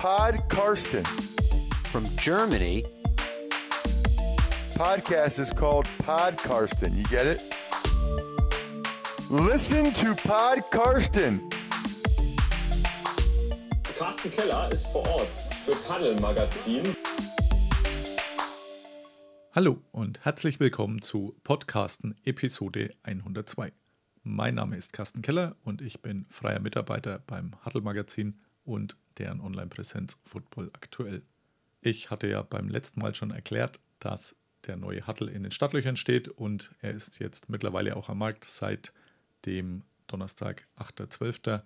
Pod Karsten. From Germany, Podcast is called Pod Karsten. You get it? Listen to Pod Karsten. Carsten Keller ist vor Ort für Paddel Magazin. Hallo und herzlich willkommen zu Podcasten Episode 102. Mein Name ist Carsten Keller und ich bin freier Mitarbeiter beim Huddle Magazin und deren Online-Präsenz Football aktuell. Ich hatte ja beim letzten Mal schon erklärt, dass der neue Huddle in den Stadtlöchern steht und er ist jetzt mittlerweile auch am Markt seit dem Donnerstag, 8.12.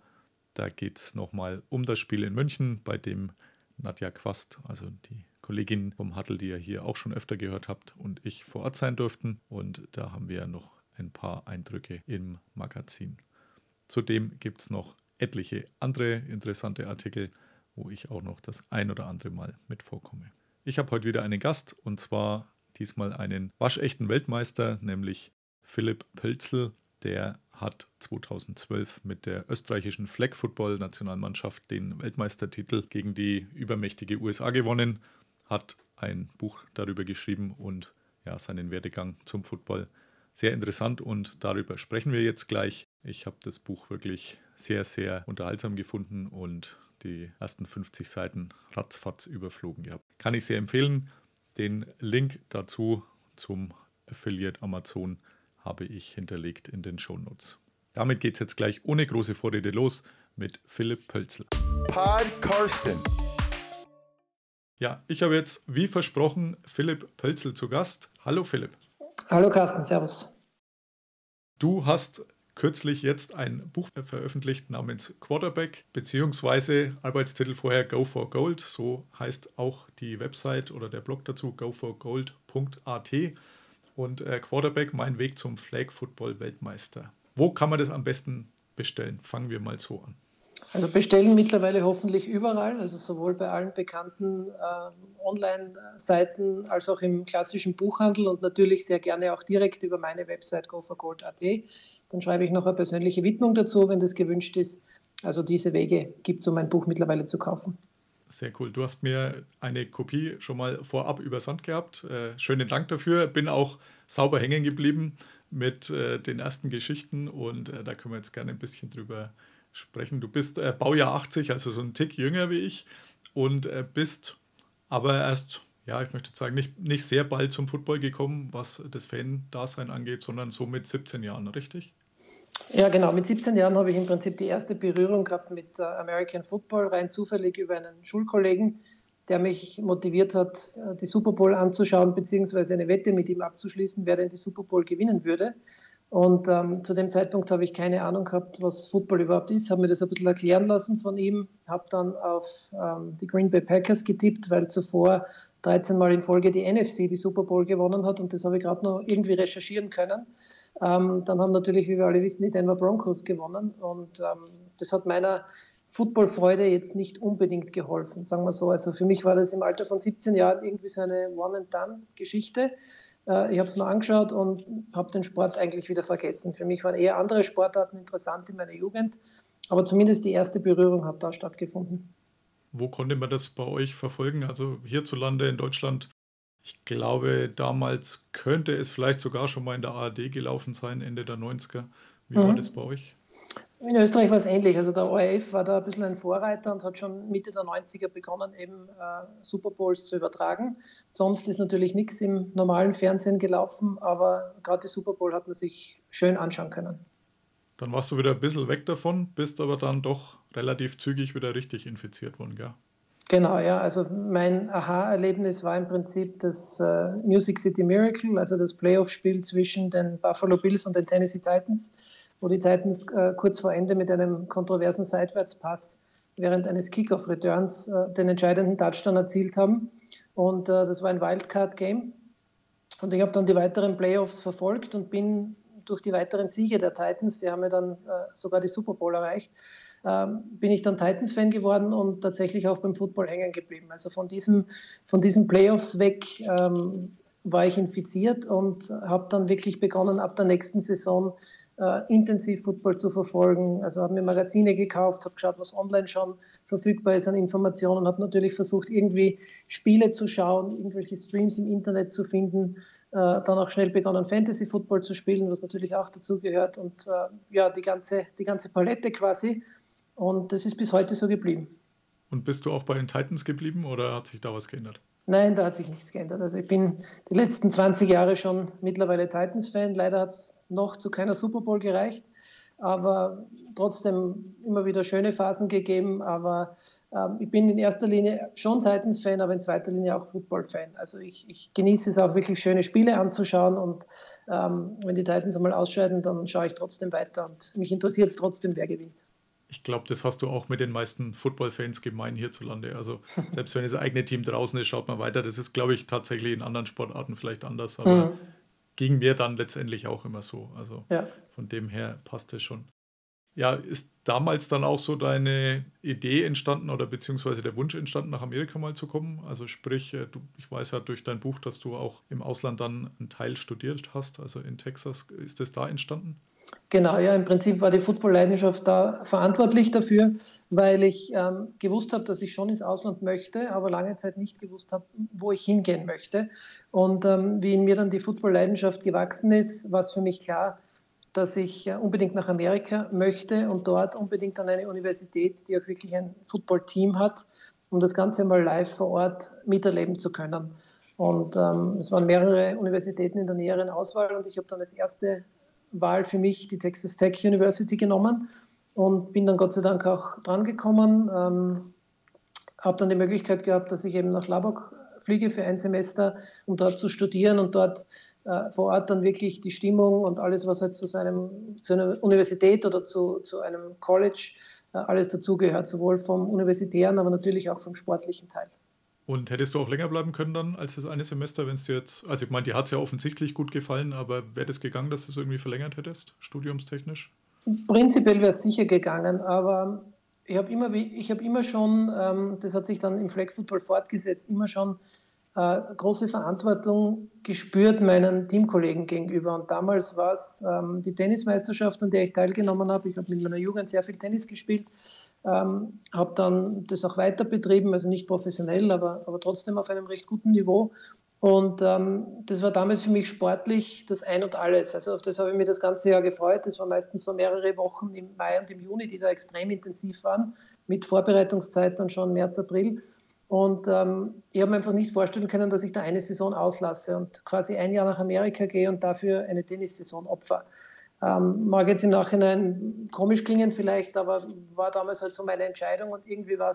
Da geht es nochmal um das Spiel in München, bei dem Nadja Quast, also die Kollegin vom Huddle, die ihr hier auch schon öfter gehört habt, und ich vor Ort sein durften. Und da haben wir noch ein paar Eindrücke im Magazin. Zudem gibt es noch etliche andere interessante Artikel, wo ich auch noch das ein oder andere Mal mit vorkomme. Ich habe heute wieder einen Gast und zwar diesmal einen waschechten Weltmeister, nämlich Philipp Pölzl. Der hat 2012 mit der österreichischen Flag Football Nationalmannschaft den Weltmeistertitel gegen die übermächtige USA gewonnen, hat ein Buch darüber geschrieben und ja, seinen Werdegang zum Football sehr interessant und darüber sprechen wir jetzt gleich. Ich habe das Buch wirklich sehr, sehr unterhaltsam gefunden und die ersten 50 Seiten ratzfatz überflogen gehabt. Kann ich sehr empfehlen. Den Link dazu zum Affiliate Amazon habe ich hinterlegt in den Shownotes. Damit geht es jetzt gleich ohne große Vorrede los mit Philipp Pölzl. Pod Karsten. Ja, ich habe jetzt, wie versprochen, Philipp Pölzl zu Gast. Hallo Philipp. Hallo Carsten, Servus. Du hast kürzlich jetzt ein Buch veröffentlicht namens Quarterback, beziehungsweise Arbeitstitel vorher Go for Gold. So heißt auch die Website oder der Blog dazu goforgold.at. Und äh, Quarterback, mein Weg zum Flag Football Weltmeister. Wo kann man das am besten bestellen? Fangen wir mal so an. Also bestellen mittlerweile hoffentlich überall, also sowohl bei allen bekannten äh, Online-Seiten als auch im klassischen Buchhandel und natürlich sehr gerne auch direkt über meine Website goforgold.at. Dann schreibe ich noch eine persönliche Widmung dazu, wenn das gewünscht ist. Also diese Wege gibt es, um ein Buch mittlerweile zu kaufen. Sehr cool. Du hast mir eine Kopie schon mal vorab übersandt gehabt. Äh, schönen Dank dafür. Bin auch sauber hängen geblieben mit äh, den ersten Geschichten und äh, da können wir jetzt gerne ein bisschen drüber sprechen. Du bist äh, Baujahr 80, also so ein Tick jünger wie ich und äh, bist aber erst, ja, ich möchte sagen, nicht, nicht sehr bald zum Football gekommen, was das Fan-Dasein angeht, sondern so mit 17 Jahren, richtig? Ja, genau. Mit 17 Jahren habe ich im Prinzip die erste Berührung gehabt mit äh, American Football, rein zufällig über einen Schulkollegen, der mich motiviert hat, äh, die Super Bowl anzuschauen, beziehungsweise eine Wette mit ihm abzuschließen, wer denn die Super Bowl gewinnen würde. Und ähm, zu dem Zeitpunkt habe ich keine Ahnung gehabt, was Football überhaupt ist, habe mir das ein bisschen erklären lassen von ihm, habe dann auf ähm, die Green Bay Packers getippt, weil zuvor 13 Mal in Folge die NFC die Super Bowl gewonnen hat und das habe ich gerade noch irgendwie recherchieren können. Ähm, dann haben natürlich, wie wir alle wissen, die Denver Broncos gewonnen und ähm, das hat meiner Footballfreude jetzt nicht unbedingt geholfen, sagen wir so. Also für mich war das im Alter von 17 Jahren irgendwie so eine One-and-Done-Geschichte. Äh, ich habe es mir angeschaut und habe den Sport eigentlich wieder vergessen. Für mich waren eher andere Sportarten interessant in meiner Jugend, aber zumindest die erste Berührung hat da stattgefunden. Wo konnte man das bei euch verfolgen? Also hierzulande in Deutschland ich glaube, damals könnte es vielleicht sogar schon mal in der ARD gelaufen sein, Ende der 90er. Wie mhm. war das bei euch? In Österreich war es ähnlich. Also der ORF war da ein bisschen ein Vorreiter und hat schon Mitte der 90er begonnen, eben äh, Super Bowls zu übertragen. Sonst ist natürlich nichts im normalen Fernsehen gelaufen, aber gerade die Super Bowl hat man sich schön anschauen können. Dann warst du wieder ein bisschen weg davon, bist aber dann doch relativ zügig wieder richtig infiziert worden, gell? Genau, ja. Also mein Aha-Erlebnis war im Prinzip das äh, Music City Miracle, also das Playoff-Spiel zwischen den Buffalo Bills und den Tennessee Titans, wo die Titans äh, kurz vor Ende mit einem kontroversen Seitwärtspass während eines Kickoff-Returns äh, den entscheidenden Touchdown erzielt haben. Und äh, das war ein Wildcard-Game. Und ich habe dann die weiteren Playoffs verfolgt und bin durch die weiteren Siege der Titans, die haben ja dann äh, sogar die Super Bowl erreicht, ähm, bin ich dann Titans-Fan geworden und tatsächlich auch beim Football hängen geblieben. Also von diesem, von diesen Playoffs weg ähm, war ich infiziert und habe dann wirklich begonnen, ab der nächsten Saison äh, intensiv Football zu verfolgen. Also habe mir Magazine gekauft, habe geschaut, was online schon verfügbar ist an Informationen, habe natürlich versucht, irgendwie Spiele zu schauen, irgendwelche Streams im Internet zu finden. Äh, dann auch schnell begonnen, Fantasy Football zu spielen, was natürlich auch dazu gehört. Und äh, ja, die ganze, die ganze Palette quasi. Und das ist bis heute so geblieben. Und bist du auch bei den Titans geblieben oder hat sich da was geändert? Nein, da hat sich nichts geändert. Also ich bin die letzten 20 Jahre schon mittlerweile Titans-Fan. Leider hat es noch zu keiner Super Bowl gereicht, aber trotzdem immer wieder schöne Phasen gegeben. Aber ähm, ich bin in erster Linie schon Titans-Fan, aber in zweiter Linie auch Football-Fan. Also ich, ich, genieße es auch wirklich schöne Spiele anzuschauen und ähm, wenn die Titans einmal ausscheiden, dann schaue ich trotzdem weiter und mich interessiert es trotzdem, wer gewinnt. Ich glaube, das hast du auch mit den meisten Football-Fans gemein hierzulande. Also selbst wenn das eigene Team draußen ist, schaut man weiter. Das ist, glaube ich, tatsächlich in anderen Sportarten vielleicht anders, aber mhm. ging mir dann letztendlich auch immer so. Also ja. von dem her passt es schon. Ja, ist damals dann auch so deine Idee entstanden oder beziehungsweise der Wunsch entstanden, nach Amerika mal zu kommen? Also sprich, äh, du, ich weiß ja durch dein Buch, dass du auch im Ausland dann einen Teil studiert hast, also in Texas. Ist das da entstanden? Genau, ja, im Prinzip war die Football-Leidenschaft da verantwortlich dafür, weil ich ähm, gewusst habe, dass ich schon ins Ausland möchte, aber lange Zeit nicht gewusst habe, wo ich hingehen möchte. Und ähm, wie in mir dann die Football-Leidenschaft gewachsen ist, war es für mich klar, dass ich äh, unbedingt nach Amerika möchte und dort unbedingt an eine Universität, die auch wirklich ein Football-Team hat, um das Ganze mal live vor Ort miterleben zu können. Und ähm, es waren mehrere Universitäten in der näheren Auswahl und ich habe dann als erste Wahl für mich die Texas Tech University genommen und bin dann Gott sei Dank auch drangekommen. Ähm, habe dann die Möglichkeit gehabt, dass ich eben nach Labok fliege für ein Semester, um dort zu studieren und dort äh, vor Ort dann wirklich die Stimmung und alles, was halt zu, so einem, zu einer Universität oder zu, zu einem College äh, alles dazugehört, sowohl vom universitären, aber natürlich auch vom sportlichen Teil. Und hättest du auch länger bleiben können dann als das eine Semester, wenn es dir jetzt, also ich meine, dir hat es ja offensichtlich gut gefallen, aber wäre das gegangen, dass du es irgendwie verlängert hättest, studiumstechnisch? Prinzipiell wäre es sicher gegangen, aber ich habe immer, hab immer schon, ähm, das hat sich dann im Flag Football fortgesetzt, immer schon äh, große Verantwortung gespürt meinen Teamkollegen gegenüber. Und damals war es ähm, die Tennismeisterschaft, an der ich teilgenommen habe. Ich habe mit meiner Jugend sehr viel Tennis gespielt ähm, habe dann das auch weiter betrieben, also nicht professionell, aber, aber trotzdem auf einem recht guten Niveau. Und ähm, das war damals für mich sportlich das Ein und Alles. Also auf das habe ich mich das ganze Jahr gefreut. Das waren meistens so mehrere Wochen im Mai und im Juni, die da extrem intensiv waren, mit Vorbereitungszeit dann schon März, April. Und ähm, ich habe mir einfach nicht vorstellen können, dass ich da eine Saison auslasse und quasi ein Jahr nach Amerika gehe und dafür eine Tennissaison opfer. Ähm, mag jetzt im Nachhinein komisch klingen vielleicht, aber war damals halt so meine Entscheidung und irgendwie war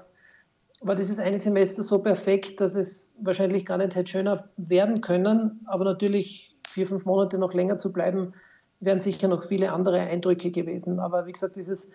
war dieses eine Semester so perfekt, dass es wahrscheinlich gar nicht hätte schöner werden können. Aber natürlich vier, fünf Monate noch länger zu bleiben, wären sicher noch viele andere Eindrücke gewesen. Aber wie gesagt, dieses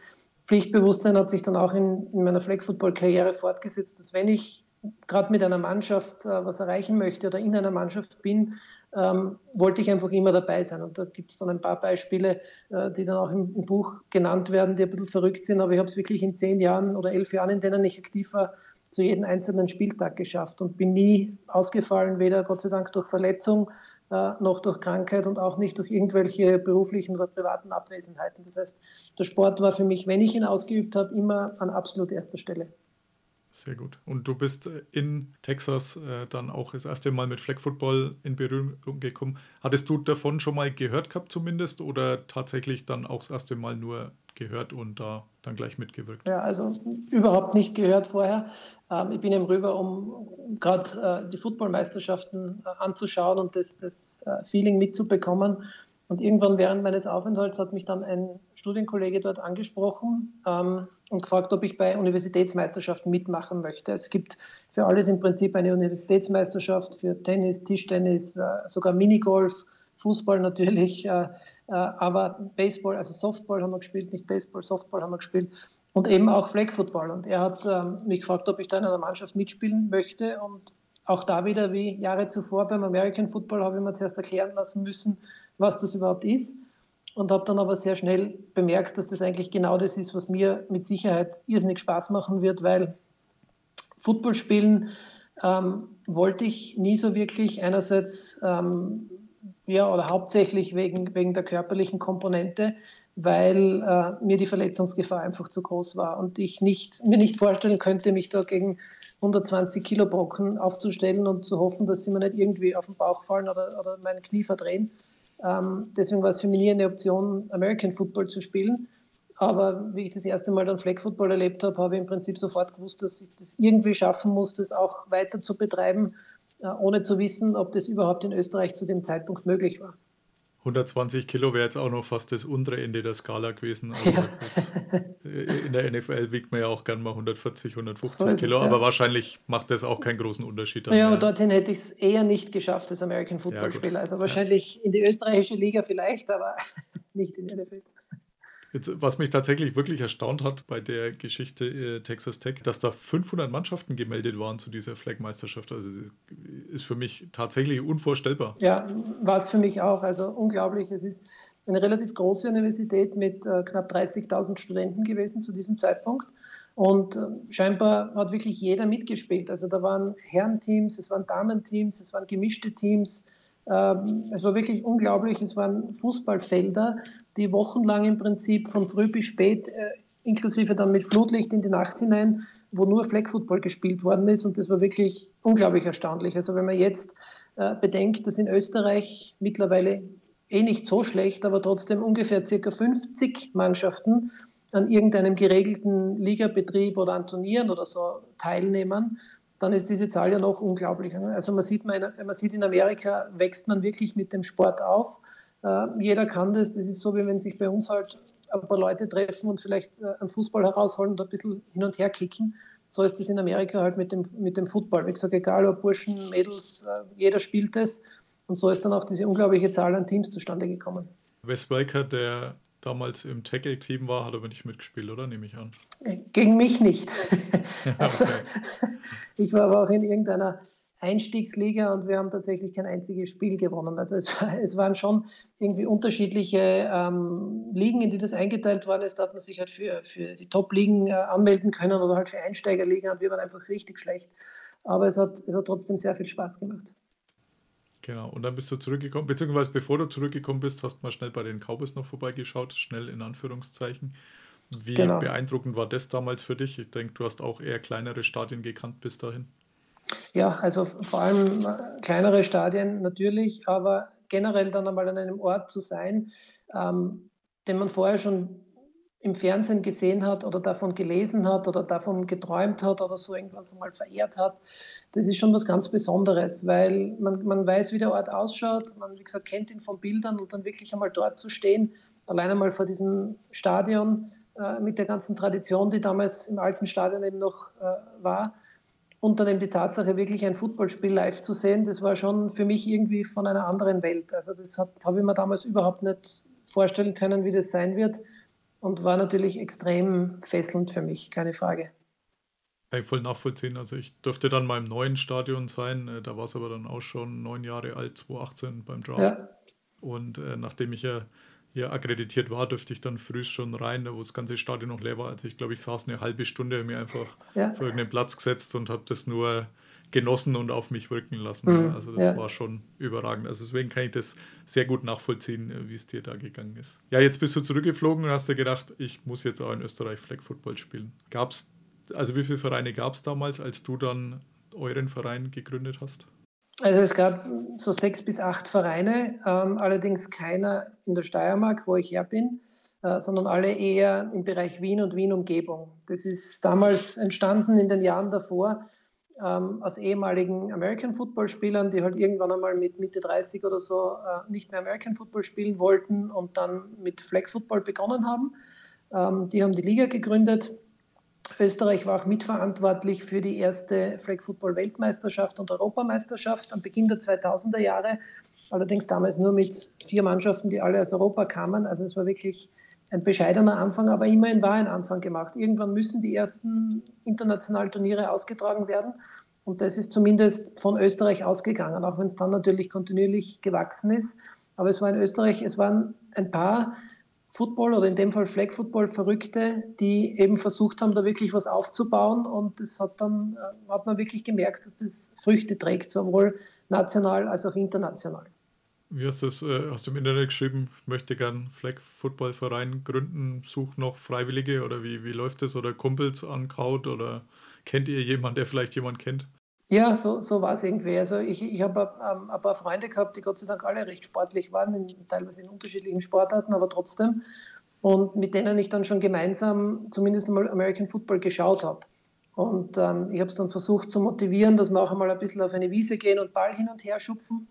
Pflichtbewusstsein hat sich dann auch in, in meiner Flag-Football-Karriere fortgesetzt, dass wenn ich gerade mit einer Mannschaft äh, was erreichen möchte oder in einer Mannschaft bin, ähm, wollte ich einfach immer dabei sein. Und da gibt es dann ein paar Beispiele, äh, die dann auch im, im, Buch genannt werden, die ein bisschen verrückt sind, aber ich habe es wirklich in zehn Jahren oder elf Jahren, in denen ich aktiv war, zu jedem einzelnen Spieltag geschafft und bin nie ausgefallen, weder Gott sei Dank durch Verletzung äh, noch durch Krankheit und auch nicht durch irgendwelche beruflichen oder privaten Abwesenheiten. Das heißt, der Sport war für mich, wenn ich ihn ausgeübt habe, immer an absolut erster Stelle. Sehr gut. Und du bist äh, in Texas äh, dann auch das erste Mal mit Flag Football in Berührung gekommen. Hattest du davon schon mal gehört gehabt zumindest oder tatsächlich dann auch das erste Mal nur gehört und da dann gleich mitgewirkt? Ja, also überhaupt nicht gehört vorher. Ähm, ich bin eben rüber, um gerade äh, die Footballmeisterschaften äh, anzuschauen und das, das äh, Feeling mitzubekommen. Und irgendwann während meines Aufenthalts hat mich dann ein Studienkollege dort angesprochen. Ähm, und gefragt, ob ich bei Universitätsmeisterschaften mitmachen möchte. Es gibt für alles im Prinzip eine Universitätsmeisterschaft für Tennis, Tischtennis, äh, sogar Minigolf, Fußball natürlich, äh, äh, aber Baseball, also Softball haben wir gespielt, nicht Baseball, Softball haben wir gespielt und eben auch Flag Football. Und er hat ähm, mich gefragt, ob ich da in einer Mannschaft mitspielen möchte und auch da wieder wie Jahre zuvor beim American Football habe ich mir zuerst erklären lassen müssen, was das überhaupt ist und habe dann aber sehr schnell bemerkt, dass das eigentlich genau das ist, was mir mit Sicherheit irrsinnig Spaß machen wird, weil Football spielen ähm, wollte ich nie so wirklich. Einerseits ähm, ja, oder hauptsächlich wegen, wegen der körperlichen Komponente, weil äh, mir die Verletzungsgefahr einfach zu groß war und ich nicht, mir nicht vorstellen könnte, mich da gegen 120 Kilo Brocken aufzustellen und zu hoffen, dass sie mir nicht irgendwie auf den Bauch fallen oder, oder mein Knie verdrehen. Ähm, deswegen war es für mich eine Option, American Football zu spielen. Aber wie ich das erste Mal dann Flag Football erlebt habe, habe ich im Prinzip sofort gewusst, dass ich das irgendwie schaffen muss, das auch weiter zu betreiben, äh, ohne zu wissen, ob das überhaupt in Österreich zu dem Zeitpunkt möglich war. 120 Kilo wäre jetzt auch noch fast das untere Ende der Skala gewesen. Also ja. das, äh, in der NFL wiegt man ja auch gern mal 140, 150 so Kilo, es, ja. aber wahrscheinlich macht das auch keinen großen Unterschied. Ja, mehr. dorthin hätte ich es eher nicht geschafft als American Football Spieler. Also wahrscheinlich in die österreichische Liga vielleicht, aber nicht in der NFL. Jetzt, was mich tatsächlich wirklich erstaunt hat bei der Geschichte äh, Texas Tech, dass da 500 Mannschaften gemeldet waren zu dieser Flag-Meisterschaft. Also ist für mich tatsächlich unvorstellbar. Ja, war es für mich auch. Also unglaublich. Es ist eine relativ große Universität mit äh, knapp 30.000 Studenten gewesen zu diesem Zeitpunkt. Und äh, scheinbar hat wirklich jeder mitgespielt. Also da waren Herrenteams, es waren Damenteams, es waren gemischte Teams. Ähm, es war wirklich unglaublich. Es waren Fußballfelder, die wochenlang im Prinzip von früh bis spät, äh, inklusive dann mit Flutlicht in die Nacht hinein, wo nur Flag Football gespielt worden ist. Und das war wirklich unglaublich erstaunlich. Also wenn man jetzt äh, bedenkt, dass in Österreich mittlerweile eh nicht so schlecht, aber trotzdem ungefähr circa 50 Mannschaften an irgendeinem geregelten Ligabetrieb oder an Turnieren oder so teilnehmen, dann ist diese Zahl ja noch unglaublicher. Also man sieht, man sieht in Amerika wächst man wirklich mit dem Sport auf. Äh, jeder kann das. Das ist so, wie wenn sich bei uns halt ein paar Leute treffen und vielleicht äh, einen Fußball herausholen und ein bisschen hin und her kicken. So ist das in Amerika halt mit dem, mit dem Football. Wie gesagt, egal ob Burschen, Mädels, äh, jeder spielt es. Und so ist dann auch diese unglaubliche Zahl an Teams zustande gekommen. Wes Welker, der damals im Tackle-Team war, hat aber nicht mitgespielt, oder? Nehme ich an. Gegen mich nicht. also, ich war aber auch in irgendeiner Einstiegsliga und wir haben tatsächlich kein einziges Spiel gewonnen. Also es, war, es waren schon irgendwie unterschiedliche ähm, Ligen, in die das eingeteilt worden ist. Da hat man sich halt für, für die Top-Ligen äh, anmelden können oder halt für Einsteigerliga und wir waren einfach richtig schlecht. Aber es hat, es hat trotzdem sehr viel Spaß gemacht. Genau, und dann bist du zurückgekommen, beziehungsweise bevor du zurückgekommen bist, hast du mal schnell bei den Cowboys noch vorbeigeschaut, schnell in Anführungszeichen. Wie genau. beeindruckend war das damals für dich? Ich denke, du hast auch eher kleinere Stadien gekannt bis dahin. Ja, also vor allem äh, kleinere Stadien natürlich, aber generell dann einmal an einem Ort zu sein, ähm, den man vorher schon im Fernsehen gesehen hat oder davon gelesen hat oder davon geträumt hat oder so irgendwas einmal verehrt hat, das ist schon was ganz Besonderes, weil man, man weiß, wie der Ort ausschaut, man, wie gesagt, kennt ihn von Bildern und dann wirklich einmal dort zu stehen, allein einmal vor diesem Stadion äh, mit der ganzen Tradition, die damals im alten Stadion eben noch äh, war, und dann eben die Tatsache, wirklich ein Footballspiel live zu sehen, das war schon für mich irgendwie von einer anderen Welt. Also das habe ich mir damals überhaupt nicht vorstellen können, wie das sein wird und war natürlich extrem fesselnd für mich, keine Frage. Kann ich voll nachvollziehen. Also ich durfte dann mal im neuen Stadion sein, äh, da war es aber dann auch schon neun Jahre alt, 2018 beim Draft. Ja. Und äh, nachdem ich ja hier akkreditiert war, dürfte ich dann früh schon rein, wo das ganze Stadion noch leer war. Also ich glaube, ich saß eine halbe Stunde mir einfach ja. auf irgendeinen Platz gesetzt und habe das nur genossen und auf mich wirken lassen. Mhm, also das ja. war schon überragend. Also deswegen kann ich das sehr gut nachvollziehen, äh, wie es dir da gegangen ist. Ja, jetzt bist du zurückgeflogen und hast dir gedacht, ich muss jetzt auch in Österreich Flag Football spielen. Gab es, also wie viele Vereine gab es damals, als du dann euren Verein gegründet hast? Also es gab so sechs bis acht Vereine, ähm, allerdings keiner in der Steiermark, wo ich her bin, äh, sondern alle eher im Bereich Wien und Wien-Umgebung. Das ist damals entstanden in den Jahren davor ähm, aus ehemaligen American Football-Spielern, die halt irgendwann einmal mit Mitte 30 oder so äh, nicht mehr American Football spielen wollten und dann mit Flag Football begonnen haben. Ähm, die haben die Liga gegründet Österreich war auch mitverantwortlich für die erste Flag Football Weltmeisterschaft und Europameisterschaft am Beginn der 2000er Jahre. Allerdings damals nur mit vier Mannschaften, die alle aus Europa kamen. Also es war wirklich ein bescheidener Anfang, aber immerhin war ein Anfang gemacht. Irgendwann müssen die ersten internationalen Turniere ausgetragen werden. Und das ist zumindest von Österreich ausgegangen, auch wenn es dann natürlich kontinuierlich gewachsen ist. Aber es war in Österreich, es waren ein paar Football oder in dem Fall Flag Football Verrückte, die eben versucht haben, da wirklich was aufzubauen und das hat dann äh, hat man wirklich gemerkt, dass das Früchte trägt, sowohl national als auch international. Wie hast du es, äh, du im Internet geschrieben, möchte gern Flag Football Verein gründen, such noch Freiwillige oder wie, wie läuft das? Oder Kumpels ankaut oder kennt ihr jemanden, der vielleicht jemand kennt? Ja, so, so war es irgendwie. Also ich, ich habe ähm, ein paar Freunde gehabt, die Gott sei Dank alle recht sportlich waren, in, teilweise in unterschiedlichen Sportarten, aber trotzdem. Und mit denen ich dann schon gemeinsam zumindest einmal American Football geschaut habe. Und ähm, ich habe es dann versucht zu motivieren, dass wir auch einmal ein bisschen auf eine Wiese gehen und Ball hin und her schupfen.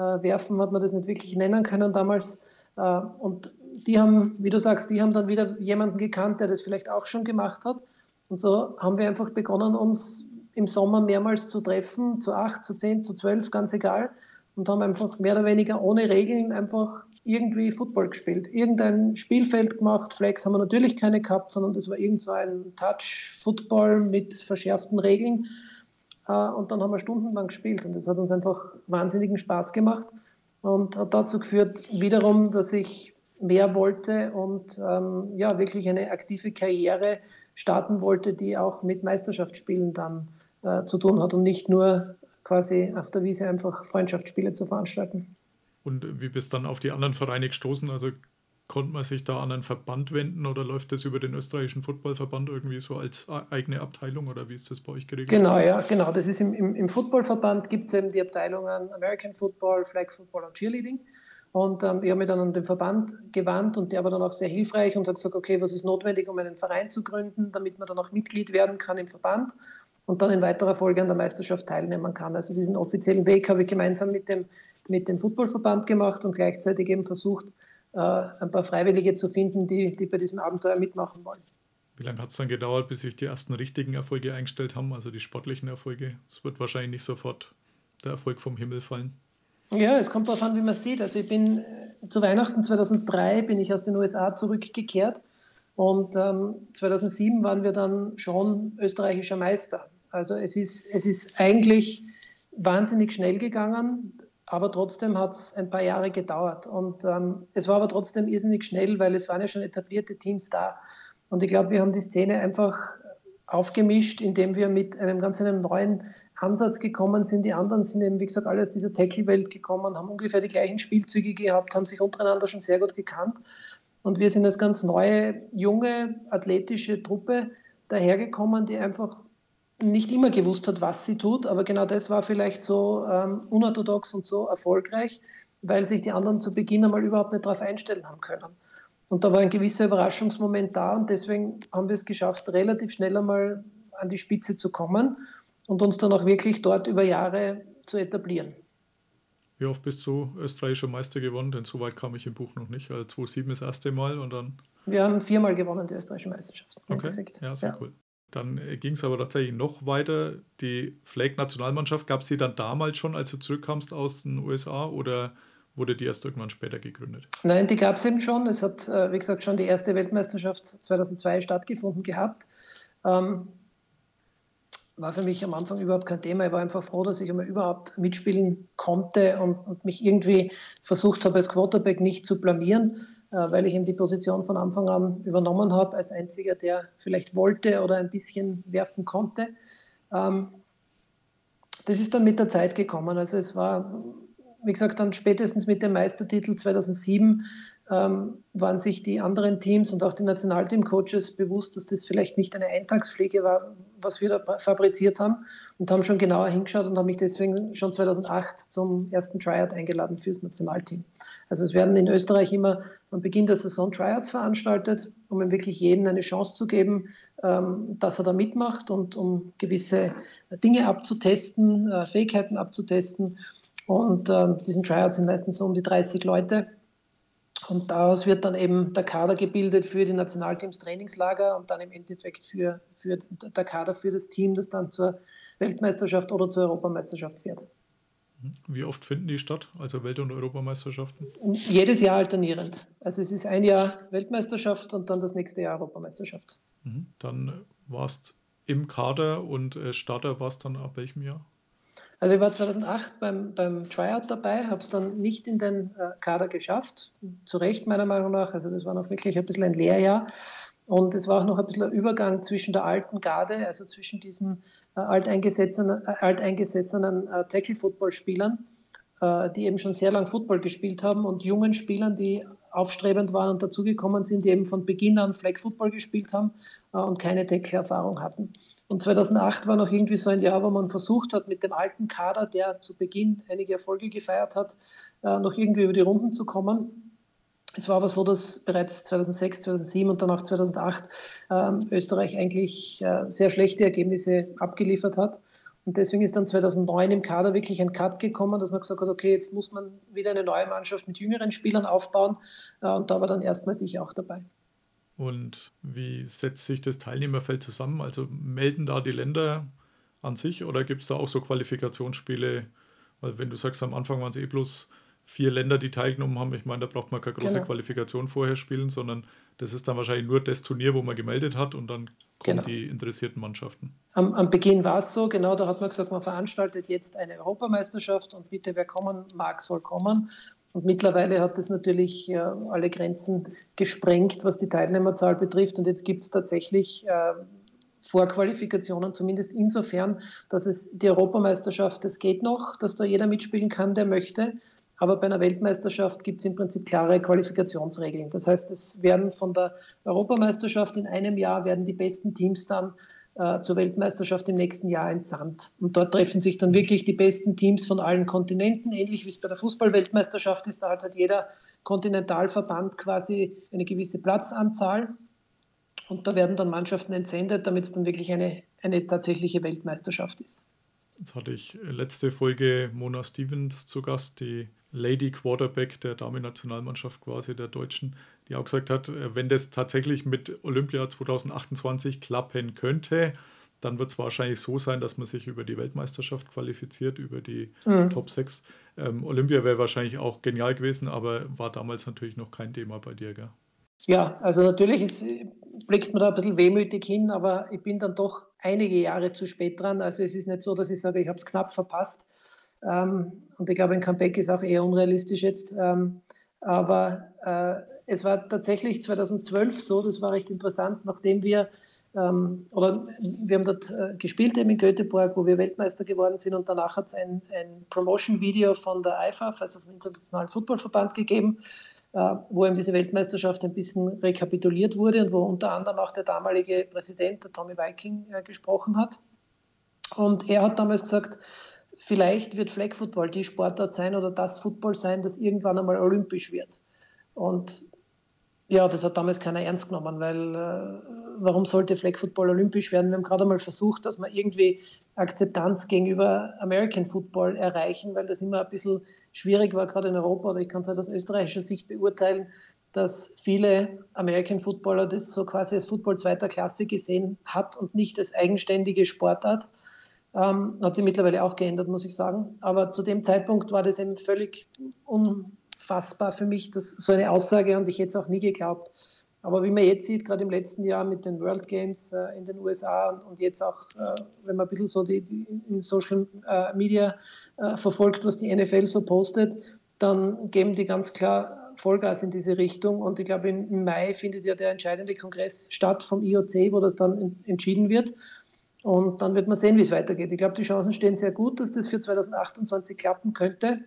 Äh, werfen hat man das nicht wirklich nennen können damals. Äh, und die haben, wie du sagst, die haben dann wieder jemanden gekannt, der das vielleicht auch schon gemacht hat. Und so haben wir einfach begonnen, uns im Sommer mehrmals zu treffen, zu acht, zu zehn, zu zwölf, ganz egal. Und haben einfach mehr oder weniger ohne Regeln einfach irgendwie Football gespielt. Irgendein Spielfeld gemacht. Flex haben wir natürlich keine gehabt, sondern das war irgend so ein Touch-Football mit verschärften Regeln. Äh, und dann haben wir stundenlang gespielt und das hat uns einfach wahnsinnigen Spaß gemacht und hat dazu geführt, wiederum, dass ich mehr wollte und ähm, ja, wirklich eine aktive Karriere starten wollte, die auch mit Meisterschaftsspielen dann äh, zu tun hat und nicht nur quasi auf der Wiese einfach Freundschaftsspiele zu veranstalten. Und wie bist dann auf die anderen Vereine gestoßen? Also konnte man sich da an einen Verband wenden oder läuft das über den österreichischen Footballverband irgendwie so als eigene Abteilung oder wie ist das bei euch geregelt? Genau, ja, genau. Das ist im, im, im Footballverband gibt es eben die Abteilungen American Football, Flag Football und Cheerleading. Und ähm, ich habe mich dann an den Verband gewandt und der war dann auch sehr hilfreich und hat gesagt, okay, was ist notwendig, um einen Verein zu gründen, damit man dann auch Mitglied werden kann im Verband und dann in weiterer Folge an der Meisterschaft teilnehmen kann. Also diesen offiziellen Weg habe ich gemeinsam mit dem, mit dem Footballverband gemacht und gleichzeitig eben versucht, ein paar Freiwillige zu finden, die, die bei diesem Abenteuer mitmachen wollen. Wie lange hat es dann gedauert, bis sich die ersten richtigen Erfolge eingestellt haben, also die sportlichen Erfolge? Es wird wahrscheinlich nicht sofort der Erfolg vom Himmel fallen. Ja, es kommt darauf an, wie man sieht. Also ich bin äh, zu Weihnachten 2003 bin ich aus den USA zurückgekehrt und ähm, 2007 waren wir dann schon österreichischer Meister. Also es ist, es ist eigentlich wahnsinnig schnell gegangen, aber trotzdem hat es ein paar Jahre gedauert. Und ähm, es war aber trotzdem irrsinnig schnell, weil es waren ja schon etablierte Teams da. Und ich glaube, wir haben die Szene einfach aufgemischt, indem wir mit einem ganz einem neuen Ansatz gekommen sind. Die anderen sind eben, wie gesagt, alle aus dieser Tackle-Welt gekommen, haben ungefähr die gleichen Spielzüge gehabt, haben sich untereinander schon sehr gut gekannt. Und wir sind als ganz neue, junge, athletische Truppe dahergekommen, die einfach nicht immer gewusst hat, was sie tut, aber genau das war vielleicht so ähm, unorthodox und so erfolgreich, weil sich die anderen zu Beginn einmal überhaupt nicht darauf einstellen haben können. Und da war ein gewisser Überraschungsmoment da und deswegen haben wir es geschafft, relativ schnell einmal an die Spitze zu kommen und uns dann auch wirklich dort über Jahre zu etablieren. Wie oft bist du österreichischer Meister gewonnen? Denn so weit kam ich im Buch noch nicht. Also 2007 das erste Mal und dann. Wir haben viermal gewonnen, die österreichische Meisterschaft. Okay. Ja, sehr ja. cool. Dann äh, ging es aber tatsächlich noch weiter. Die Flag-Nationalmannschaft, gab es die dann damals schon, als du zurückkamst aus den USA oder wurde die erst irgendwann später gegründet? Nein, die gab es eben schon. Es hat, äh, wie gesagt, schon die erste Weltmeisterschaft 2002 stattgefunden gehabt. Ähm, war für mich am Anfang überhaupt kein Thema. Ich war einfach froh, dass ich einmal überhaupt mitspielen konnte und, und mich irgendwie versucht habe, als Quarterback nicht zu blamieren. Äh, weil ich ihm die Position von Anfang an übernommen habe, als einziger, der vielleicht wollte oder ein bisschen werfen konnte. Ähm, das ist dann mit der Zeit gekommen. Also es war, wie gesagt, dann spätestens mit dem Meistertitel 2007 ähm, waren sich die anderen Teams und auch die Nationalteam-Coaches bewusst, dass das vielleicht nicht eine Eintagspflege war, was wir da fabriziert haben und haben schon genauer hingeschaut und haben mich deswegen schon 2008 zum ersten Tryout eingeladen fürs Nationalteam. Also es werden in Österreich immer am Beginn der Saison Tryouts veranstaltet, um wirklich jeden eine Chance zu geben, ähm, dass er da mitmacht und um gewisse Dinge abzutesten, äh, Fähigkeiten abzutesten. Und ähm, diesen Tryouts sind meistens so um die 30 Leute und daraus wird dann eben der Kader gebildet für die Nationalteams Trainingslager und dann im Endeffekt für, für der Kader für das Team, das dann zur Weltmeisterschaft oder zur Europameisterschaft fährt. Wie oft finden die statt, also Welt- und Europameisterschaften? Jedes Jahr alternierend. Also es ist ein Jahr Weltmeisterschaft und dann das nächste Jahr Europameisterschaft. Mhm. Dann warst im Kader und äh, Starter warst dann ab welchem Jahr? Also ich war 2008 beim, beim Tryout dabei, habe es dann nicht in den äh, Kader geschafft, zu Recht meiner Meinung nach. Also das war noch wirklich ein bisschen ein Lehrjahr. Und es war auch noch ein bisschen ein Übergang zwischen der alten Garde, also zwischen diesen äh, alteingesessenen, äh, alteingesessenen äh, Tackle-Football-Spielern äh, die eben schon sehr lang Football gespielt haben und jungen Spielern, die aufstrebend waren und dazugekommen sind, die eben von Beginn an Flag Football gespielt haben äh, und keine Tackle-Erfahrung hatten. Und 2008 war noch irgendwie so ein Jahr, wo man versucht hat, mit dem alten Kader, der zu Beginn einige Erfolge gefeiert hat, äh, noch irgendwie über die Runden zu kommen. Es war aber so, dass bereits 2006, 2007 und dann auch 2008 ähm, Österreich eigentlich äh, sehr schlechte Ergebnisse abgeliefert hat. Und deswegen ist dann 2009 im Kader wirklich ein Cut gekommen, dass man gesagt hat, okay, jetzt muss man wieder eine neue Mannschaft mit jüngeren Spielern aufbauen. Äh, und da war dann erstmals ich auch dabei. Und wie setzt sich das Teilnehmerfeld zusammen? Also melden da die Länder an sich oder gibt es da auch so Qualifikationsspiele? Weil wenn du sagst, am Anfang waren es eh bloß vier Länder, die teilgenommen haben, ich meine, da braucht man keine große genau. Qualifikation vorher spielen, sondern das ist dann wahrscheinlich nur das Turnier, wo man gemeldet hat und dann kommen genau. die interessierten Mannschaften. Am, am Beginn war es so, genau, da hat man gesagt, man veranstaltet jetzt eine Europameisterschaft und bitte, wer kommen mag, soll kommen. Und mittlerweile hat das natürlich äh, alle Grenzen gesprengt, was die Teilnehmerzahl betrifft. Und jetzt gibt es tatsächlich äh, Vorqualifikationen, zumindest insofern, dass es die Europameisterschaft, das geht noch, dass da jeder mitspielen kann, der möchte. Aber bei einer Weltmeisterschaft gibt es im Prinzip klare Qualifikationsregeln. Das heißt, es werden von der Europameisterschaft in einem Jahr werden die besten Teams dann äh, zur Weltmeisterschaft im nächsten Jahr entsandt. Und dort treffen sich dann wirklich die besten Teams von allen Kontinenten, ähnlich wie es bei der Fußballweltmeisterschaft ist. Da hat halt jeder Kontinentalverband quasi eine gewisse Platzanzahl. Und da werden dann Mannschaften entsendet, damit es dann wirklich eine, eine tatsächliche Weltmeisterschaft ist. Jetzt hatte ich letzte Folge Mona Stevens zu Gast, die Lady Quarterback der Damen-Nationalmannschaft quasi der Deutschen, die auch gesagt hat, äh, wenn das tatsächlich mit Olympia 2028 klappen könnte, dann wird es wahrscheinlich so sein, dass man sich über die Weltmeisterschaft qualifiziert, über die mhm. Top 6. Ähm, Olympia wäre wahrscheinlich auch genial gewesen, aber war damals natürlich noch kein Thema bei dir, gell? Ja, also natürlich ist, blickt man da ein bisschen wehmütig hin, aber ich bin dann doch einige Jahre zu spät dran. Also es ist nicht so, dass ich sage, ich habe es knapp verpasst. Ähm, und ich glaube, ein Comeback ist auch eher unrealistisch jetzt. Ähm, aber äh, es war tatsächlich 2012 so, das war recht interessant, nachdem wir, ähm, oder wir haben dort äh, gespielt eben in Göteborg, wo wir Weltmeister geworden sind und danach hat es ein, ein Promotion-Video von der IFAF, also vom Internationalen Footballverband gegeben, äh, wo eben diese Weltmeisterschaft ein bisschen rekapituliert wurde und wo unter anderem auch der damalige Präsident, der Tommy Viking, gesprochen hat. Und er hat damals gesagt, vielleicht wird Flag Football die Sportart sein oder das Football sein, das irgendwann einmal olympisch wird. Und ja, das hat damals keiner ernst genommen, weil äh, warum sollte Flag Football olympisch werden? Wir haben gerade einmal versucht, dass wir irgendwie Akzeptanz gegenüber American Football erreichen, weil das immer ein bisschen schwierig war, gerade in Europa, oder ich kann es halt aus österreichischer Sicht beurteilen, dass viele American Footballer das so quasi als Football zweiter Klasse gesehen hat und nicht als eigenständige Sportart. Ähm, hat sich mittlerweile auch geändert, muss ich sagen. Aber zu dem Zeitpunkt war das eben völlig unfassbar für mich, dass so eine Aussage und ich hätte es auch nie geglaubt. Aber wie man jetzt sieht, gerade im letzten Jahr mit den World Games äh, in den USA und, und jetzt auch, äh, wenn man ein bisschen so die, die in Social äh, Media äh, verfolgt, was die NFL so postet, dann geben die ganz klar Vollgas in diese Richtung. Und ich glaube, im Mai findet ja der entscheidende Kongress statt vom IOC, wo das dann entschieden wird. Und dann wird man sehen, wie es weitergeht. Ich glaube, die Chancen stehen sehr gut, dass das für 2028 klappen könnte.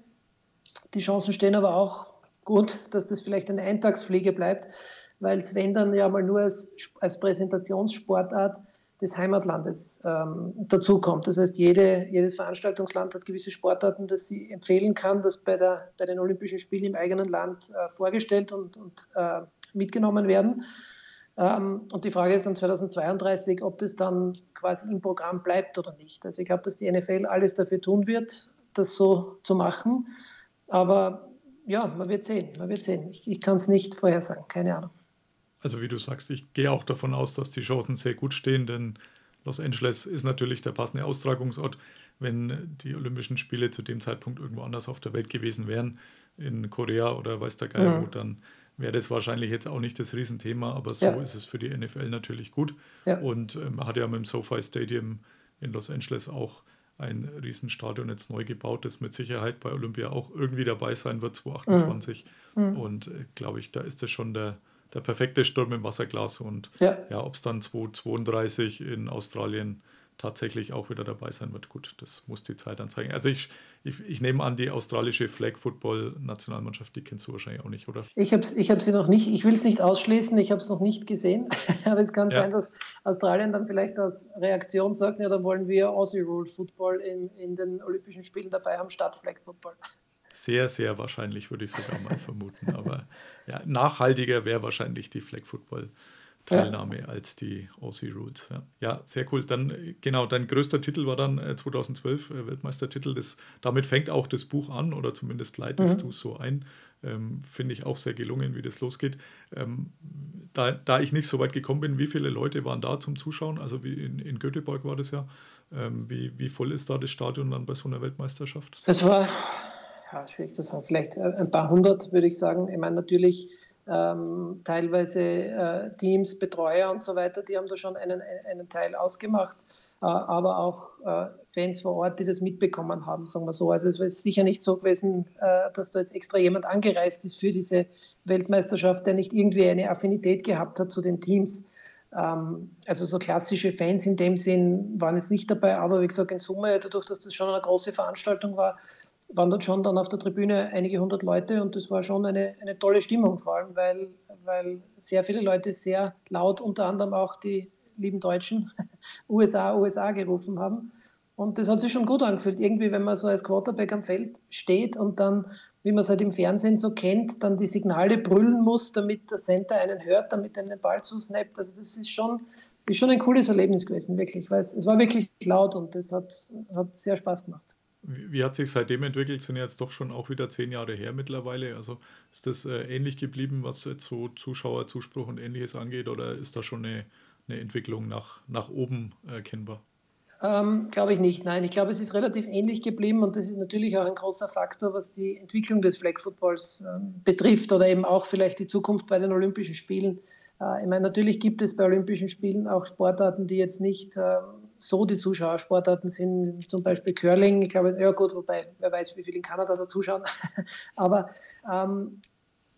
Die Chancen stehen aber auch gut, dass das vielleicht eine Eintagspflege bleibt, weil es, wenn dann ja mal nur als, als Präsentationssportart des Heimatlandes ähm, dazukommt. Das heißt, jede, jedes Veranstaltungsland hat gewisse Sportarten, dass sie empfehlen kann, dass bei, der, bei den Olympischen Spielen im eigenen Land äh, vorgestellt und, und äh, mitgenommen werden. Ähm, und die Frage ist dann 2032, ob das dann quasi im Programm bleibt oder nicht. Also ich glaube, dass die NFL alles dafür tun wird, das so zu machen. Aber ja, man wird sehen, man wird sehen. Ich, ich kann es nicht vorhersagen, keine Ahnung. Also wie du sagst, ich gehe auch davon aus, dass die Chancen sehr gut stehen, denn Los Angeles ist natürlich der passende Austragungsort. Wenn die Olympischen Spiele zu dem Zeitpunkt irgendwo anders auf der Welt gewesen wären, in Korea oder weiß der Geier mhm. wo, dann wäre das wahrscheinlich jetzt auch nicht das Riesenthema, aber so ja. ist es für die NFL natürlich gut. Ja. Und ähm, man hat ja mit dem SoFi Stadium in Los Angeles auch ein Riesenstadion jetzt neu gebaut, das mit Sicherheit bei Olympia auch irgendwie dabei sein wird, 2028. Mhm. mhm. Und äh, glaube ich, da ist das schon der, der perfekte Sturm im Wasserglas. Und ja, ja ob es dann 2032 in Australien tatsächlich auch wieder dabei sein wird. Gut, das muss die Zeit dann zeigen. Also ich, ich, ich nehme an, die australische Flag Football Nationalmannschaft, die kennst du wahrscheinlich auch nicht, oder? Ich habe ich hab sie noch nicht, ich will es nicht ausschließen, ich habe es noch nicht gesehen, aber es kann ja. sein, dass Australien dann vielleicht als Reaktion sagt, ja, dann wollen wir Aussie Rule Football in, in den Olympischen Spielen dabei haben statt Flag Football. Sehr, sehr wahrscheinlich, würde ich sogar mal vermuten. Aber ja, nachhaltiger wäre wahrscheinlich die Flag Football. Teilnahme ja. als die Aussie Rules. Ja. ja. sehr cool. Dann, genau, dein größter Titel war dann äh, 2012 äh, Weltmeistertitel. Das, damit fängt auch das Buch an oder zumindest leitest mhm. du es so ein. Ähm, Finde ich auch sehr gelungen, wie das losgeht. Ähm, da, da ich nicht so weit gekommen bin, wie viele Leute waren da zum Zuschauen? Also wie in, in Göteborg war das ja. Ähm, wie, wie voll ist da das Stadion dann bei so einer Weltmeisterschaft? Es war, ja, schwierig zu sagen, vielleicht äh, ein paar hundert, würde ich sagen. Ich meine, natürlich ähm, teilweise äh, Teams, Betreuer und so weiter, die haben da schon einen, einen Teil ausgemacht, äh, aber auch äh, Fans vor Ort, die das mitbekommen haben, sagen wir so. Also es ist sicher nicht so gewesen, äh, dass da jetzt extra jemand angereist ist für diese Weltmeisterschaft, der nicht irgendwie eine Affinität gehabt hat zu den Teams. Ähm, also so klassische Fans in dem Sinn waren jetzt nicht dabei, aber wie gesagt, in Summe, dadurch, dass das schon eine große Veranstaltung war, waren dann schon dann auf der Tribüne einige hundert Leute und das war schon eine, eine tolle Stimmung, vor allem weil, weil sehr viele Leute sehr laut, unter anderem auch die lieben Deutschen, USA, USA gerufen haben. Und das hat sich schon gut angefühlt. Irgendwie, wenn man so als Quarterback am Feld steht und dann, wie man es halt im Fernsehen so kennt, dann die Signale brüllen muss, damit der Center einen hört, damit er den Ball zusnappt. Also das ist schon, ist schon ein cooles Erlebnis gewesen, wirklich. Weil es, es war wirklich laut und das hat, hat sehr Spaß gemacht. Wie, hat sich seitdem entwickelt? Sind jetzt doch schon auch wieder zehn Jahre her mittlerweile. Also ist das äh, ähnlich geblieben, was jetzt so Zuschauerzuspruch und ähnliches angeht, oder ist da schon eine, eine Entwicklung nach, nach oben erkennbar? Ähm, glaube ich nicht. Nein, ich glaube, es ist relativ ähnlich geblieben und das ist natürlich auch ein großer Faktor, was die Entwicklung des Flag Footballs ähm, betrifft oder eben auch vielleicht die Zukunft bei den Olympischen Spielen. Äh, ich meine, natürlich gibt es bei Olympischen Spielen auch Sportarten, die jetzt nicht äh, so die Zuschauersportarten sind, zum Beispiel Curling. Ich glaube, ja gut, wobei, wer weiß, wie viele in Kanada da zuschauen. Aber ähm,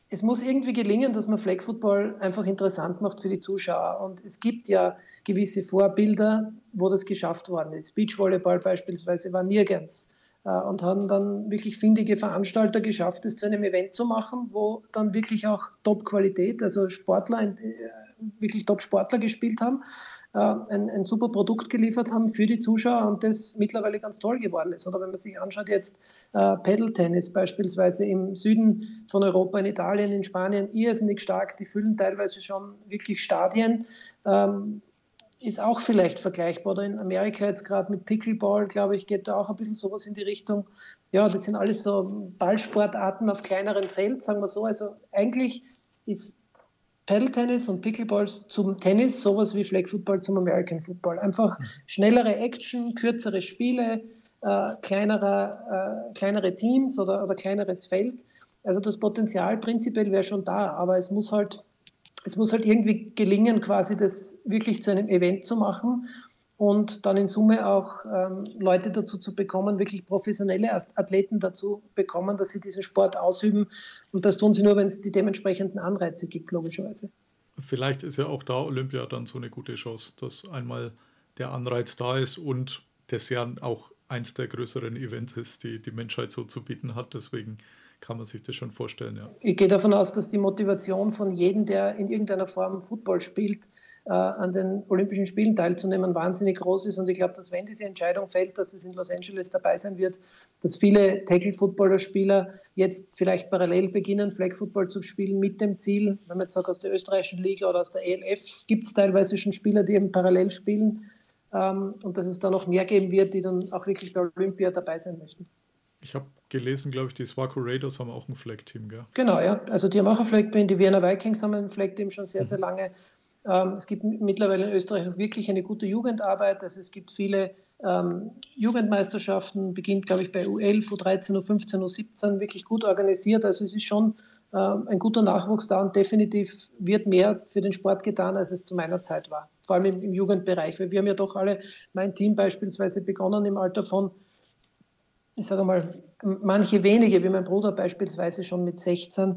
es muss irgendwie gelingen, dass man Flag Football einfach interessant macht für die Zuschauer. Und es gibt ja gewisse Vorbilder, wo das geschafft worden ist. Beachvolleyball beispielsweise war nirgends äh, und haben dann wirklich findige Veranstalter geschafft, es zu einem Event zu machen, wo dann wirklich auch Top-Qualität, also Sportler, äh, wirklich Top-Sportler gespielt haben ein, ein, super Produkt geliefert haben für die Zuschauer und das mittlerweile ganz toll geworden ist. Oder wenn man sich anschaut, jetzt äh, Pedal-Tennis beispielsweise im Süden von Europa, in Italien, in Spanien, irrsinnig stark, die füllen teilweise schon wirklich Stadien. Ähm, ist auch vielleicht vergleichbar. Oder in Amerika jetzt gerade mit Pickleball, glaube ich, geht da auch ein bisschen sowas in die Richtung. Ja, das sind alles so Ballsportarten auf kleinerem Feld, sagen wir so. Also eigentlich ist Paddle-Tennis und Pickleballs zum Tennis, sowas wie Flag Football zum American Football. Einfach mhm. schnellere Action, kürzere Spiele, äh, kleinere, äh, kleinere Teams oder, oder kleineres Feld. Also das Potenzial prinzipiell wäre schon da, aber es muss halt, es muss halt irgendwie gelingen, quasi das wirklich zu einem Event zu machen und dann in Summe auch ähm, Leute dazu zu bekommen, wirklich professionelle Athleten dazu bekommen, dass sie diesen Sport ausüben. Und das tun sie nur, wenn es die dementsprechenden Anreize gibt, logischerweise. Vielleicht ist ja auch da Olympia dann so eine gute Chance, dass einmal der Anreiz da ist und das ja auch eins der größeren Events ist, die die Menschheit so zu bieten hat. Deswegen kann man sich das schon vorstellen. Ja. Ich gehe davon aus, dass die Motivation von jedem, der in irgendeiner Form Football spielt, an den Olympischen Spielen teilzunehmen, wahnsinnig groß ist. Und ich glaube, dass wenn diese Entscheidung fällt, dass es in Los Angeles dabei sein wird, dass viele Tackle-Footballer-Spieler jetzt vielleicht parallel beginnen, Flag-Football zu spielen mit dem Ziel, wenn man jetzt sagt, aus der österreichischen Liga oder aus der ELF, gibt es teilweise schon Spieler, die eben parallel spielen. Ähm, und dass es da noch mehr geben wird, die dann auch wirklich bei Olympia dabei sein möchten. Ich habe gelesen, glaube ich, die Swaco Raiders haben auch ein Flag-Team, gell? Genau, ja. Also die haben auch ein Flag-Team. Die Vienna Vikings haben ein Flag-Team schon sehr, sehr mhm. lange. Ähm, es gibt mittlerweile in Österreich wirklich eine gute Jugendarbeit. Also es gibt viele ähm, Jugendmeisterschaften, beginnt, glaube ich, bei U11, U13, U15, U17, wirklich gut organisiert. Also es ist schon ähm, ein guter Nachwuchs da und definitiv wird mehr für den Sport getan, als es zu meiner Zeit war. Vor allem im, Jugendbereich, weil wir haben ja doch alle, mein Team beispielsweise, begonnen im Alter von, ich sage mal, manche wenige, wie mein Bruder beispielsweise schon mit 16, äh,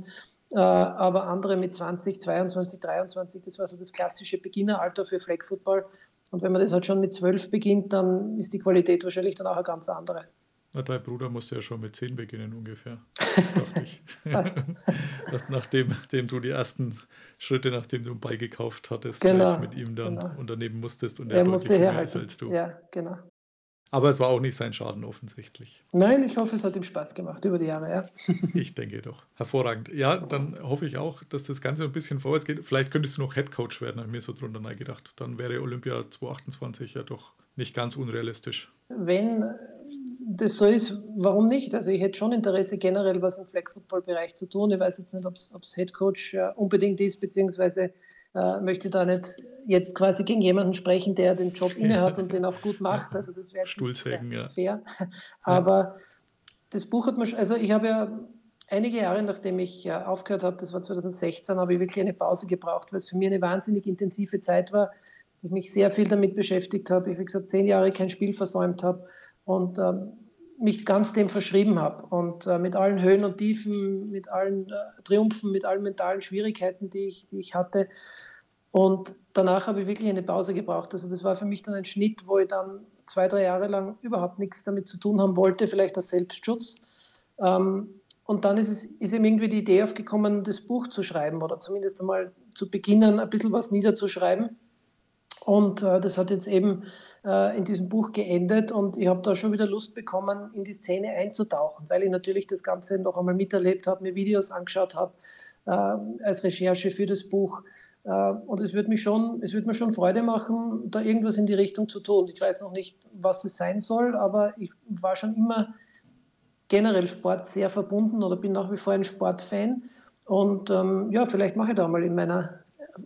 aber andere mit 20, 22, 23, das war so das klassische Beginneralter für Flag Football. Und wenn man das halt schon mit zwölf beginnt, dann ist die Qualität wahrscheinlich dann auch eine ganz andere. Na, dein Bruder musste ja schon mit zehn beginnen ungefähr, dachte ich. nachdem, nachdem du die ersten Schritte, nachdem du einen Ball gekauft hattest, genau, mit ihm dann genau. unternehmen musstest und er, er musste herhalten. als du. Ja, genau. Aber es war auch nicht sein Schaden offensichtlich. Nein, ich hoffe, es hat ihm Spaß gemacht über die Jahre, ja. ich denke doch. Hervorragend. Ja, dann hoffe ich auch, dass das Ganze ein bisschen vorwärts geht. Vielleicht könntest du noch Headcoach werden, habe ich mir so drunter gedacht. Dann wäre Olympia 2028 ja doch nicht ganz unrealistisch. Wenn das so ist, warum nicht? Also ich hätte schon Interesse generell, was im Flag Football Bereich zu tun. Ich weiß jetzt nicht, ob es Headcoach äh, unbedingt ist, beziehungsweise äh, möchte da nicht jetzt quasi gegen jemanden sprechen, der den Job innehat und den auch gut macht. Also das wäre Stuhlsägen, ja. fair. Aber das Buch hat man, also ich habe ja einige Jahre, nachdem ich äh, aufgehört habe, das war 2016, habe ich wirklich eine Pause gebraucht, weil es für mich eine wahnsinnig intensive Zeit war. Ich mich sehr viel damit beschäftigt habe. Ich, wie gesagt, zehn Jahre kein Spiel versäumt habe und ähm, mich ganz dem verschrieben habe. Und äh, mit allen Höhen und Tiefen, mit allen äh, Triumphen, mit allen mentalen Schwierigkeiten, die ich, die ich hatte. Und danach habe ich wirklich eine Pause gebraucht. Also das war für mich dann ein Schnitt, wo ich dann zwei, drei Jahre lang überhaupt nichts damit zu tun haben wollte, vielleicht als Selbstschutz. Ähm, und dann ist, es, ist ihm irgendwie die Idee aufgekommen, das Buch zu schreiben oder zumindest einmal zu beginnen, ein bisschen was niederzuschreiben. Und äh, das hat jetzt eben äh, in diesem Buch geendet und ich habe da schon wieder Lust bekommen, in die Szene einzutauchen, weil ich natürlich das Ganze noch einmal miterlebt habe, mir Videos angeschaut habe äh, als Recherche für das Buch. Äh, und es wird, mich schon, es wird mir schon Freude machen, da irgendwas in die Richtung zu tun. Ich weiß noch nicht, was es sein soll, aber ich war schon immer generell Sport sehr verbunden oder bin nach wie vor ein Sportfan. Und ähm, ja, vielleicht mache ich da mal in meiner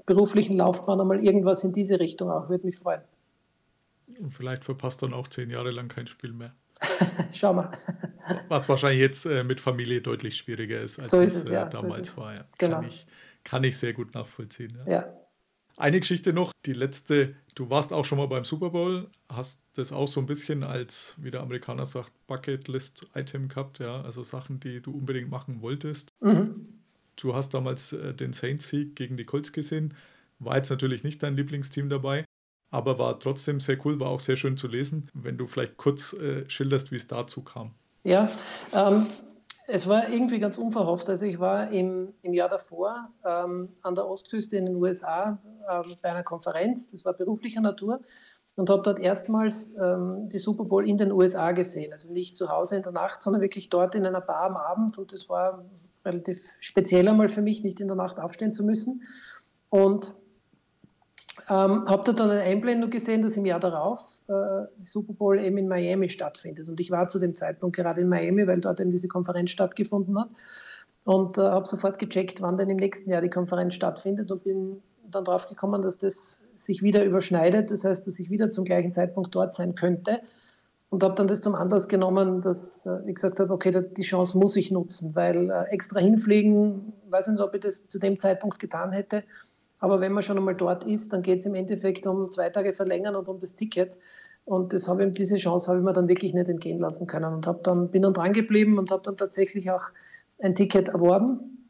beruflichen Laufbahn einmal irgendwas in diese Richtung auch. Würde mich freuen. Und vielleicht verpasst dann auch zehn Jahre lang kein Spiel mehr. Schau mal. Was wahrscheinlich jetzt äh, mit Familie deutlich schwieriger ist, als so ist es, äh, ja, damals so war. Ja. Genau. Kann, ich, kann ich sehr gut nachvollziehen. Ja. ja. Eine Geschichte noch, die letzte. Du warst auch schon mal beim Super Bowl, hast das auch so ein bisschen als, wie der Amerikaner sagt, Bucketlist-Item gehabt, ja, also Sachen, die du unbedingt machen wolltest. Mhm. Du hast damals äh, den Saints-Sieg gegen die Colts gesehen. War jetzt natürlich nicht dein Lieblingsteam dabei aber war trotzdem sehr cool, war auch sehr schön zu lesen. Wenn du vielleicht kurz äh, schilderst, wie es dazu kam. Ja, ähm, es war irgendwie ganz unverhofft. Also ich war im, im Jahr davor ähm, an der Ostküste in den USA ähm, bei einer Konferenz, das war beruflicher Natur, und habe dort erstmals ähm, die Super Bowl in den USA gesehen. Also nicht zu Hause in der Nacht, sondern wirklich dort in einer Bar am Abend. Und das war relativ speziell einmal für mich, nicht in der Nacht aufstehen zu müssen. Und ähm, habt ihr dann eine Einblendung gesehen, dass im Jahr darauf äh, die Super Bowl eben in Miami stattfindet? Und ich war zu dem Zeitpunkt gerade in Miami, weil dort eben diese Konferenz stattgefunden hat. Und äh, habe sofort gecheckt, wann denn im nächsten Jahr die Konferenz stattfindet und bin dann drauf gekommen, dass das sich wieder überschneidet. Das heißt, dass ich wieder zum gleichen Zeitpunkt dort sein könnte. Und habe dann das zum Anlass genommen, dass äh, ich gesagt habe, okay, die Chance muss ich nutzen, weil äh, extra hinfliegen, weiß nicht, ob ich das zu dem Zeitpunkt getan hätte. Aber wenn man schon einmal dort ist, dann geht es im Endeffekt um zwei Tage verlängern und um das Ticket. Und das habe ich, diese Chance habe ich mir dann wirklich nicht entgehen lassen können und habe dann, bin dann dran geblieben und habe dann tatsächlich auch ein Ticket erworben.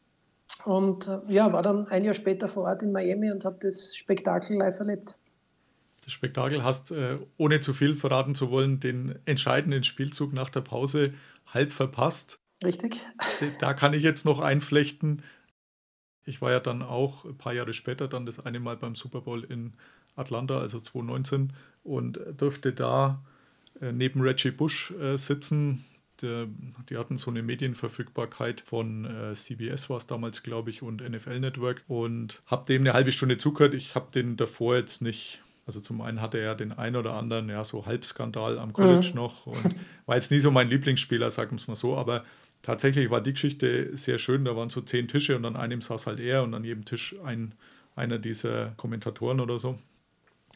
Und äh, ja, war dann ein Jahr später vor Ort in Miami und habe das Spektakel live erlebt. Das Spektakel hast, äh, ohne zu viel verraten zu wollen, den entscheidenden Spielzug nach der Pause halb verpasst. Richtig. Da kann ich jetzt noch einflechten. Ich war ja dann auch ein paar Jahre später dann das eine Mal beim Super Bowl in Atlanta, also 2019, und durfte da äh, neben Reggie Bush äh, sitzen. Der, die hatten so eine Medienverfügbarkeit von äh, CBS war es damals, glaube ich, und NFL Network und habe dem eine halbe Stunde zugehört. Ich habe den davor jetzt nicht also zum einen hatte er den ein oder anderen, ja, so Halbskandal am College mhm. noch und war jetzt nie so mein Lieblingsspieler, sagen wir es mal so, aber tatsächlich war die Geschichte sehr schön. Da waren so zehn Tische und an einem saß halt er und an jedem Tisch ein, einer dieser Kommentatoren oder so.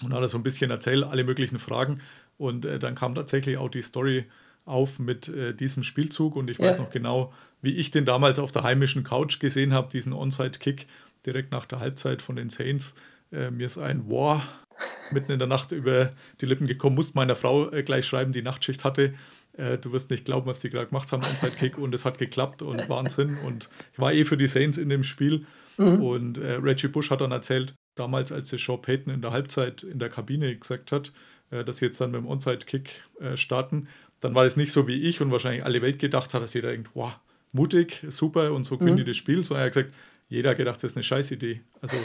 Und hat er so ein bisschen erzählt, alle möglichen Fragen. Und äh, dann kam tatsächlich auch die Story auf mit äh, diesem Spielzug. Und ich weiß ja. noch genau, wie ich den damals auf der heimischen Couch gesehen habe, diesen Onside-Kick direkt nach der Halbzeit von den Saints. Äh, mir ist ein Wow mitten in der Nacht über die Lippen gekommen, musste meiner Frau äh, gleich schreiben, die Nachtschicht hatte äh, du wirst nicht glauben, was die gerade gemacht haben, Onside-Kick und es hat geklappt und Wahnsinn. Und ich war eh für die Saints in dem Spiel. Mhm. Und äh, Reggie Bush hat dann erzählt, damals, als der Sean Payton in der Halbzeit in der Kabine gesagt hat, äh, dass sie jetzt dann mit dem Onside-Kick äh, starten, dann war das nicht so wie ich und wahrscheinlich alle Welt gedacht hat, dass jeder denkt, wow, mutig, super und so gewinnen Mhm. die das Spiel, sondern er hat gesagt, jeder gedacht, das ist eine Scheißidee. Also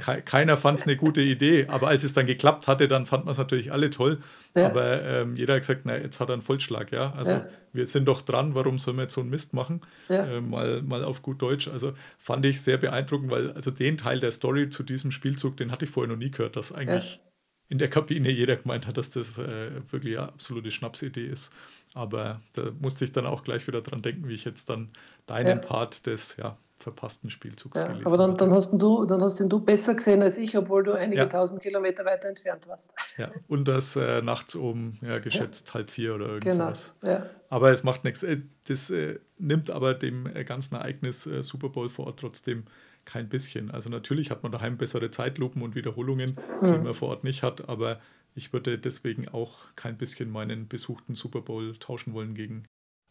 ke keiner fand es eine gute Idee, aber als es dann geklappt hatte, dann fand man es natürlich alle toll. Ja. Aber ähm, jeder hat gesagt, na, jetzt hat er einen Vollschlag, ja. Also Ja. wir sind doch dran, warum sollen wir jetzt so einen Mist machen? Ja. Äh, mal, mal auf gut Deutsch. Also fand ich sehr beeindruckend, weil also den Teil der Story zu diesem Spielzug, den hatte ich vorher noch nie gehört, dass eigentlich in der Kabine jeder gemeint hat, dass das äh, wirklich eine absolute Schnapsidee ist. Aber da musste ich dann auch gleich wieder dran denken, wie ich jetzt dann deinen. Part des ja, verpassten Spielzugs Ja, gelesen aber dann, dann, hast du, dann hast ihn du besser gesehen als ich, obwohl du einige Ja. tausend Kilometer weiter entfernt warst. Ja, und das äh, nachts um, ja, geschätzt halb vier oder irgend Genau. Ja. Aber es macht nichts. Äh, Das äh, nimmt aber dem äh, ganzen Ereignis äh, Super Bowl vor Ort trotzdem kein bisschen. Also natürlich hat man daheim bessere Zeitlupen und Wiederholungen, die Mhm. man vor Ort nicht hat, aber ich würde deswegen auch kein bisschen meinen besuchten Super Bowl tauschen wollen gegen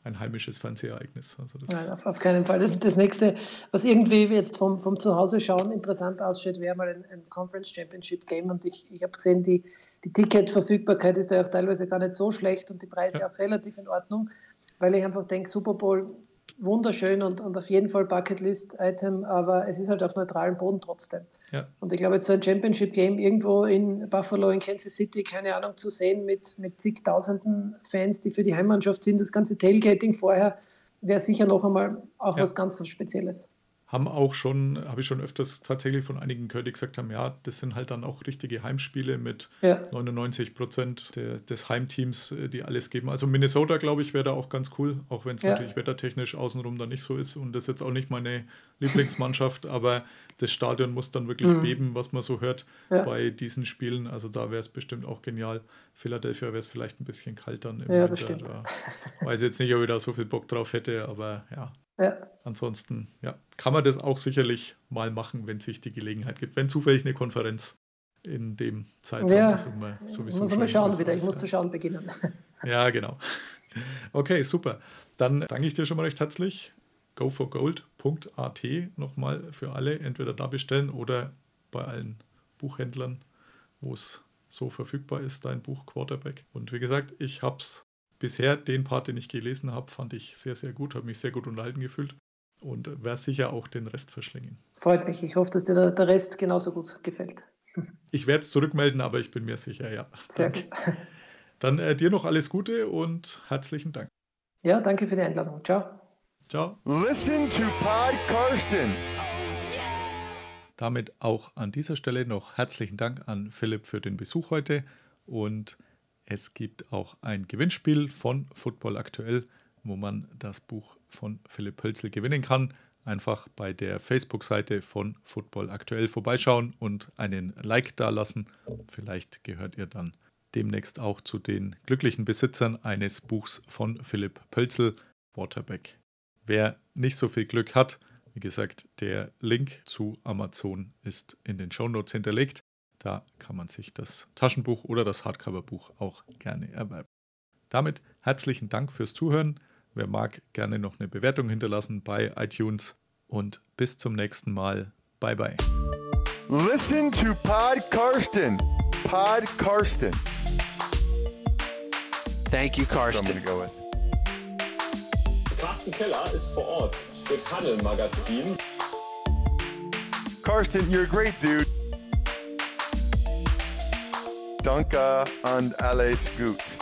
ein heimisches Fernsehereignis. Also Nein, auf, auf keinen Fall. Das, das nächste, was irgendwie jetzt vom, vom Zuhause schauen interessant ausschaut, wäre mal ein, ein Conference Championship Game. Und ich, ich habe gesehen, die, die Ticketverfügbarkeit ist ja auch teilweise gar nicht so schlecht und die Preise Ja. auch relativ in Ordnung, weil ich einfach denke, Super Bowl wunderschön und, und auf jeden Fall Bucketlist-Item, aber es ist halt auf neutralem Boden trotzdem. Ja, Und ich glaube, jetzt so ein Championship-Game irgendwo in Buffalo, in Kansas City, keine Ahnung, zu sehen mit, mit zigtausenden Fans, die für die Heimmannschaft sind, das ganze Tailgating vorher, wäre sicher noch einmal auch Ja. was ganz was Spezielles. Haben auch schon, habe ich schon öfters tatsächlich von einigen gehört, die gesagt haben, ja, das sind halt dann auch richtige Heimspiele mit Ja. 99 Prozent des Heimteams, äh, die alles geben. Also Minnesota, glaube ich, wäre da auch ganz cool, auch wenn es Ja. natürlich wettertechnisch außenrum dann nicht so ist. Und das ist jetzt auch nicht meine Lieblingsmannschaft, aber das Stadion muss dann wirklich Mhm. beben, was man so hört Ja. bei diesen Spielen. Also da wäre es bestimmt auch genial. Philadelphia wäre es vielleicht ein bisschen kalt dann im Winter. Da weiß ich jetzt nicht, ob ich da so viel Bock drauf hätte, aber ja. Ja, Ansonsten ja, kann man das auch sicherlich mal machen, wenn sich die Gelegenheit gibt. Wenn zufällig eine Konferenz in dem Zeitraum Ja. ist ich sowieso muss mal schauen wieder. Ich muss zu schauen beginnen. Ja, genau. Okay, super. Dann danke ich dir schon mal recht herzlich. goforgold.at nochmal für alle. Entweder da bestellen oder bei allen Buchhändlern, wo es so verfügbar ist, dein Buch Quarterback. Und wie gesagt, ich habe es bisher, den Part, den ich gelesen habe, fand ich sehr, sehr gut, habe mich sehr gut unterhalten gefühlt und werde sicher auch den Rest verschlingen. Freut mich. Ich hoffe, dass dir der, der Rest genauso gut gefällt. Ich werde es zurückmelden, aber ich bin mir sicher, ja. Sehr Danke. gut. Dann äh, dir noch alles Gute und herzlichen Dank. Ja, danke für die Einladung. Ciao. Ciao. Listen to Pod Karsten. Damit auch an dieser Stelle noch herzlichen Dank an Philipp für den Besuch heute. Und es gibt auch ein Gewinnspiel von Football Aktuell, wo man das Buch von Philipp Hölzel gewinnen kann. Einfach bei der Facebook-Seite von Football Aktuell vorbeischauen und einen Like dalassen. Vielleicht gehört ihr dann demnächst auch zu den glücklichen Besitzern eines Buchs von Philipp Pölzel, Waterback. Wer nicht so viel Glück hat, wie gesagt, der Link zu Amazon ist in den Shownotes hinterlegt. Da kann man sich das Taschenbuch oder das Hardcover-Buch auch gerne erwerben. Damit herzlichen Dank fürs Zuhören. Wer mag, gerne noch eine Bewertung hinterlassen bei iTunes und bis zum nächsten Mal. Bye bye. Listen to Pod Karsten. Pod Karsten. Thank you, Karsten. go. Carsten Keller ist vor Ort für Tunnel Magazin. Karsten, you're a great dude. Danke and alles gut.